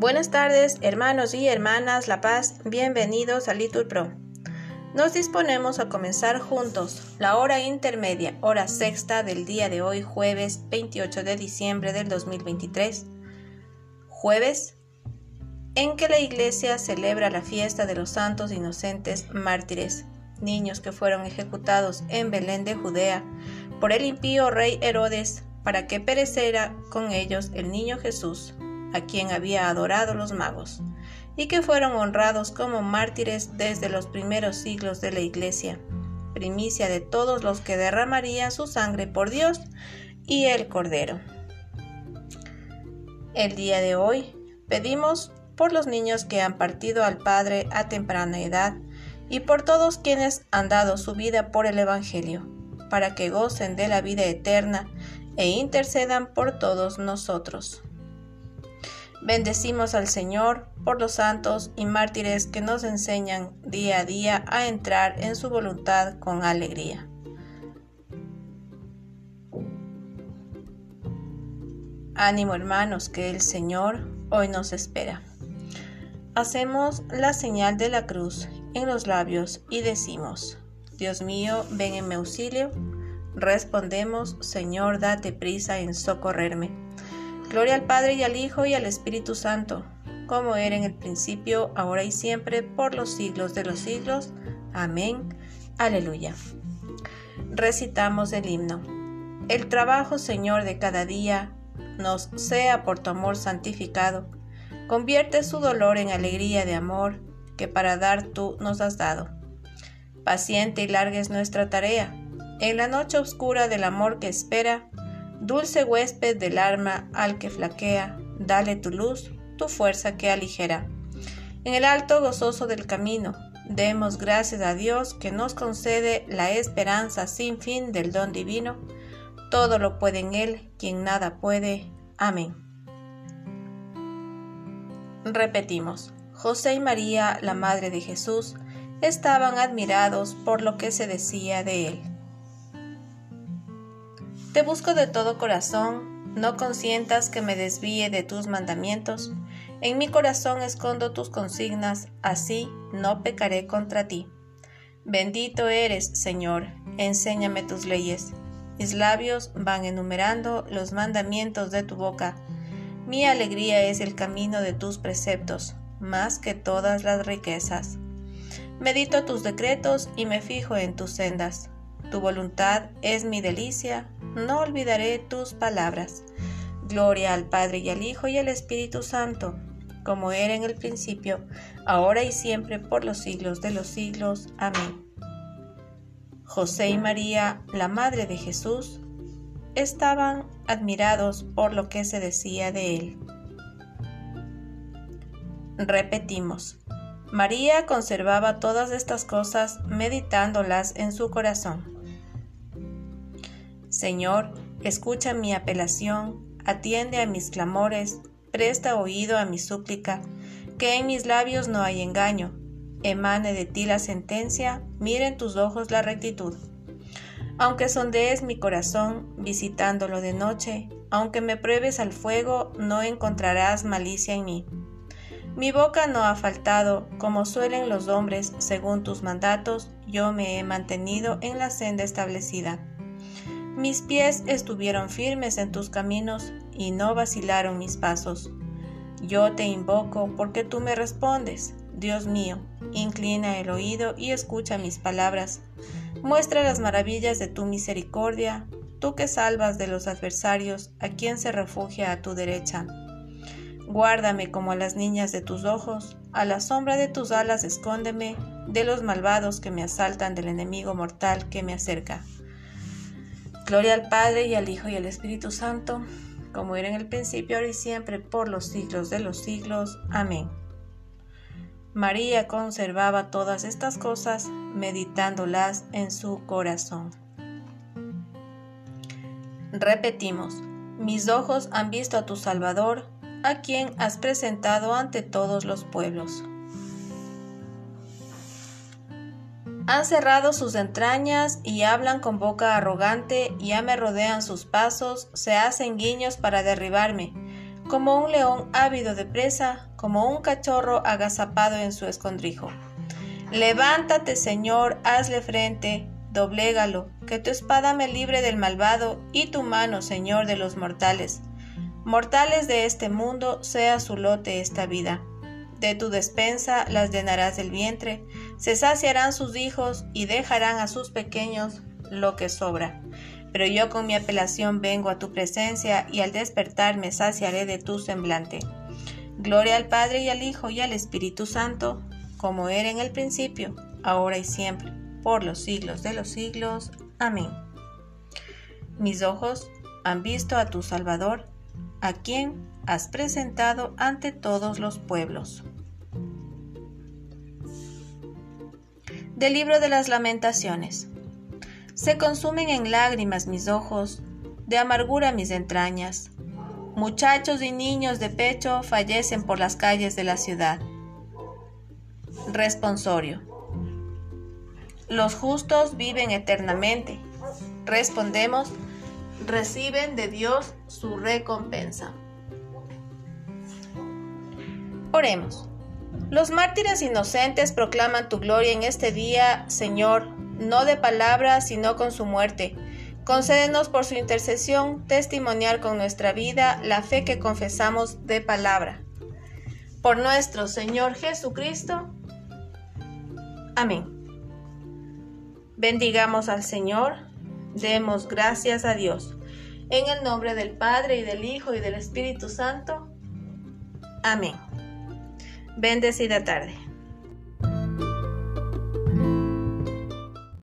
Buenas tardes, hermanos y hermanas La Paz, bienvenidos a Litur Pro. Nos disponemos a comenzar juntos la hora intermedia, hora sexta del día de hoy, jueves 28 de diciembre del 2023. Jueves en que la Iglesia celebra la fiesta de los santos inocentes mártires, niños que fueron ejecutados en Belén de Judea por el impío rey Herodes para que pereciera con ellos el niño Jesús a quien había adorado los magos, y que fueron honrados como mártires desde los primeros siglos de la Iglesia, primicia de todos los que derramarían su sangre por Dios y el Cordero. El día de hoy pedimos por los niños que han partido al Padre a temprana edad y por todos quienes han dado su vida por el Evangelio, para que gocen de la vida eterna e intercedan por todos nosotros. Bendecimos al Señor por los santos y mártires que nos enseñan día a día a entrar en su voluntad con alegría. Ánimo hermanos que el Señor hoy nos espera. Hacemos la señal de la cruz en los labios y decimos, Dios mío, ven en mi auxilio. Respondemos, Señor, date prisa en socorrerme. Gloria al Padre y al Hijo y al Espíritu Santo, como era en el principio, ahora y siempre, por los siglos de los siglos. Amén. Aleluya. Recitamos el himno. El trabajo, Señor, de cada día nos sea por tu amor santificado. Convierte su dolor en alegría de amor que para dar tú nos has dado. Paciente y larga es nuestra tarea. En la noche oscura del amor que espera, Dulce huésped del alma al que flaquea, dale tu luz, tu fuerza que aligera. En el alto gozoso del camino, demos gracias a Dios que nos concede la esperanza sin fin del don divino. Todo lo puede en Él, quien nada puede. Amén. Repetimos, José y María, la Madre de Jesús, estaban admirados por lo que se decía de Él. Te busco de todo corazón, no consientas que me desvíe de tus mandamientos. En mi corazón escondo tus consignas, así no pecaré contra ti. Bendito eres, Señor, enséñame tus leyes. Mis labios van enumerando los mandamientos de tu boca. Mi alegría es el camino de tus preceptos, más que todas las riquezas. Medito tus decretos y me fijo en tus sendas. Tu voluntad es mi delicia, no olvidaré tus palabras. Gloria al Padre y al Hijo y al Espíritu Santo, como era en el principio, ahora y siempre, por los siglos de los siglos. Amén. José y María, la Madre de Jesús, estaban admirados por lo que se decía de él. Repetimos, María conservaba todas estas cosas meditándolas en su corazón. Señor, escucha mi apelación, atiende a mis clamores, presta oído a mi súplica, que en mis labios no hay engaño, emane de ti la sentencia, miren tus ojos la rectitud. Aunque sondees mi corazón, visitándolo de noche, aunque me pruebes al fuego, no encontrarás malicia en mí. Mi boca no ha faltado, como suelen los hombres, según tus mandatos, yo me he mantenido en la senda establecida. Mis pies estuvieron firmes en tus caminos y no vacilaron mis pasos. Yo te invoco porque tú me respondes. Dios mío, inclina el oído y escucha mis palabras. Muestra las maravillas de tu misericordia, tú que salvas de los adversarios a quien se refugia a tu derecha. Guárdame como a las niñas de tus ojos, a la sombra de tus alas escóndeme de los malvados que me asaltan del enemigo mortal que me acerca. Gloria al Padre y al Hijo y al Espíritu Santo, como era en el principio, ahora y siempre, por los siglos de los siglos. Amén. María conservaba todas estas cosas, meditándolas en su corazón. Repetimos, mis ojos han visto a tu Salvador, a quien has presentado ante todos los pueblos. Han cerrado sus entrañas y hablan con boca arrogante, ya me rodean sus pasos, se hacen guiños para derribarme. como un león ávido de presa, como un cachorro agazapado en su escondrijo. Levántate, Señor, hazle frente, doblégalo, que tu espada me libre del malvado y tu mano, Señor, de los mortales. Mortales de este mundo sea su lote esta vida. De tu despensa las llenarás del vientre, se saciarán sus hijos y dejarán a sus pequeños lo que sobra. Pero yo con mi apelación vengo a tu presencia y al despertar me saciaré de tu semblante. Gloria al Padre y al Hijo y al Espíritu Santo, como era en el principio, ahora y siempre, por los siglos de los siglos. Amén. Mis ojos han visto a tu Salvador, a quien has presentado ante todos los pueblos. Del libro de las lamentaciones. Se consumen en lágrimas mis ojos, de amargura mis entrañas. Muchachos y niños de pecho fallecen por las calles de la ciudad. Responsorio. Los justos viven eternamente. Respondemos, reciben de Dios su recompensa. Oremos. Los mártires inocentes proclaman tu gloria en este día, Señor, no de palabra, sino con su muerte. Concédenos por su intercesión testimoniar con nuestra vida la fe que confesamos de palabra. Por nuestro Señor Jesucristo. Amén. Bendigamos al Señor, demos gracias a Dios. En el nombre del Padre y del Hijo y del Espíritu Santo. Amén. Bendecida tarde.